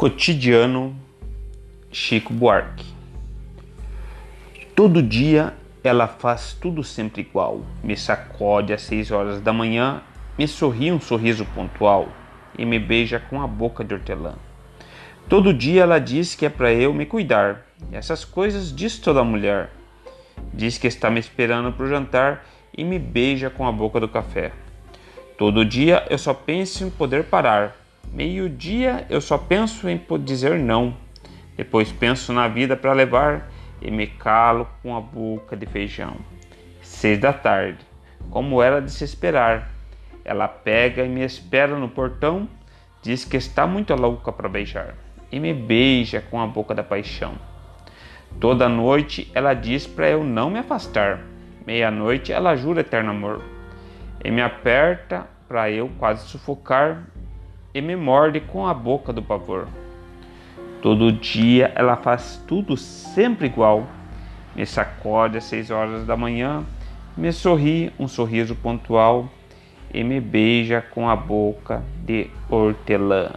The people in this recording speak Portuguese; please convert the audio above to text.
Cotidiano Chico Buarque. Todo dia ela faz tudo sempre igual. Me sacode às seis horas da manhã, me sorri um sorriso pontual e me beija com a boca de hortelã. Todo dia ela diz que é para eu me cuidar. Essas coisas diz toda mulher. Diz que está me esperando para o jantar e me beija com a boca do café. Todo dia eu só penso em poder parar Meio-dia eu só penso em dizer não. Depois penso na vida para levar e me calo com a boca de feijão. Seis da tarde, como era de se esperar. Ela pega e me espera no portão, diz que está muito louca para beijar e me beija com a boca da paixão. Toda noite ela diz para eu não me afastar. Meia-noite ela jura eterno amor e me aperta para eu quase sufocar e me morde com a boca do pavor. Todo dia ela faz tudo sempre igual. Me sacode às seis horas da manhã, me sorri um sorriso pontual e me beija com a boca de hortelã.